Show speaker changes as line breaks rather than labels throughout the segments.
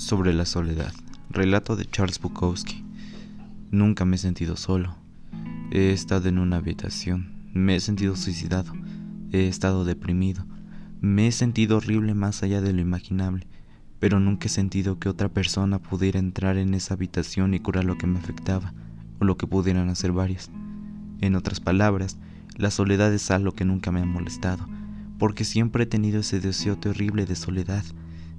Sobre la soledad. Relato de Charles Bukowski. Nunca me he sentido solo. He estado en una habitación. Me he sentido suicidado. He estado deprimido. Me he sentido horrible más allá de lo imaginable. Pero nunca he sentido que otra persona pudiera entrar en esa habitación y curar lo que me afectaba, o lo que pudieran hacer varias. En otras palabras, la soledad es algo que nunca me ha molestado, porque siempre he tenido ese deseo terrible de soledad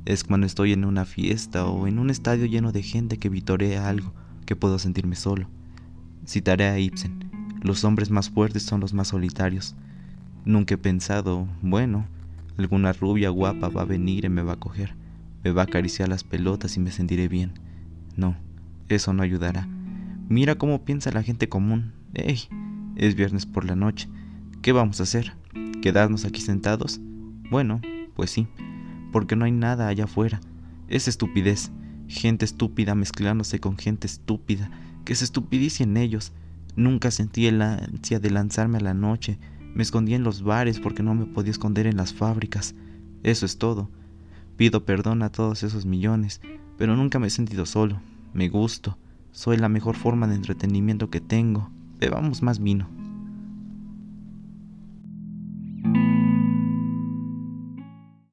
es cuando estoy en una fiesta o en un estadio lleno de gente que vitorea algo que puedo sentirme solo. Citaré a Ibsen, los hombres más fuertes son los más solitarios. Nunca he pensado, bueno, alguna rubia guapa va a venir y me va a coger, me va a acariciar las pelotas y me sentiré bien. No, eso no ayudará. Mira cómo piensa la gente común. ¡Ey! Es viernes por la noche. ¿Qué vamos a hacer? ¿Quedarnos aquí sentados? Bueno, pues sí porque no hay nada allá afuera. Es estupidez, gente estúpida mezclándose con gente estúpida, que se estupidice en ellos. Nunca sentí el ansia de lanzarme a la noche, me escondí en los bares porque no me podía esconder en las fábricas. Eso es todo. Pido perdón a todos esos millones, pero nunca me he sentido solo. Me gusto. Soy la mejor forma de entretenimiento que tengo. Bebamos más vino.